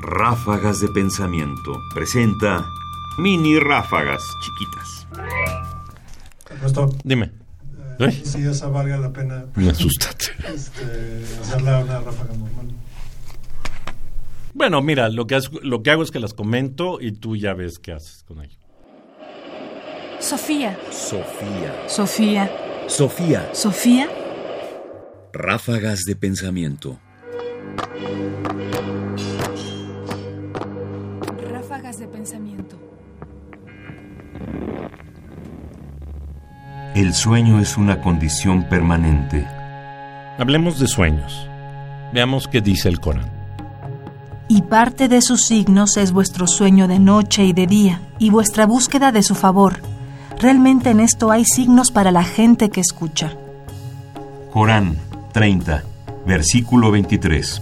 Ráfagas de Pensamiento presenta mini ráfagas chiquitas. Esto, Dime. eh, ¿Eh? si esa valga la pena Me asustaste. este, hacerla una ráfaga normal. Bueno, mira, lo que, has- lo que hago es que las comento y tú ya ves qué haces con ello. Sofía, Sofía. Sofía, Sofía. Sofía. Ráfagas de Pensamiento. El sueño es una condición permanente. Hablemos de sueños. Veamos qué dice el Corán. Y parte de sus signos es vuestro sueño de noche y de día, y vuestra búsqueda de su favor. Realmente en esto hay signos para la gente que escucha. Corán 30, versículo 23.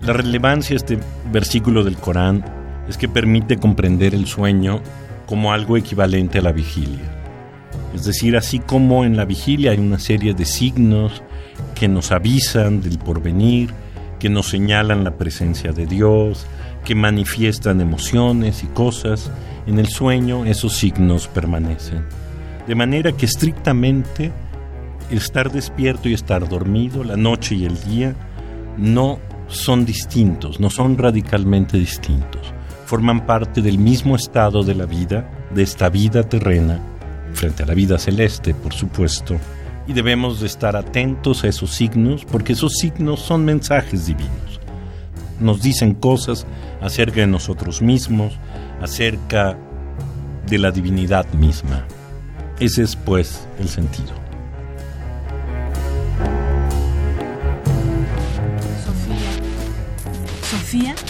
La relevancia de este versículo del Corán es que permite comprender el sueño como algo equivalente a la vigilia. Es decir, así como en la vigilia hay una serie de signos que nos avisan del porvenir, que nos señalan la presencia de Dios, que manifiestan emociones y cosas, en el sueño esos signos permanecen. De manera que estrictamente estar despierto y estar dormido, la noche y el día, no son distintos, no son radicalmente distintos. Forman parte del mismo estado de la vida, de esta vida terrena, frente a la vida celeste, por supuesto, y debemos de estar atentos a esos signos, porque esos signos son mensajes divinos. Nos dicen cosas acerca de nosotros mismos, acerca de la divinidad misma. Ese es, pues, el sentido. Sofía, Sofía.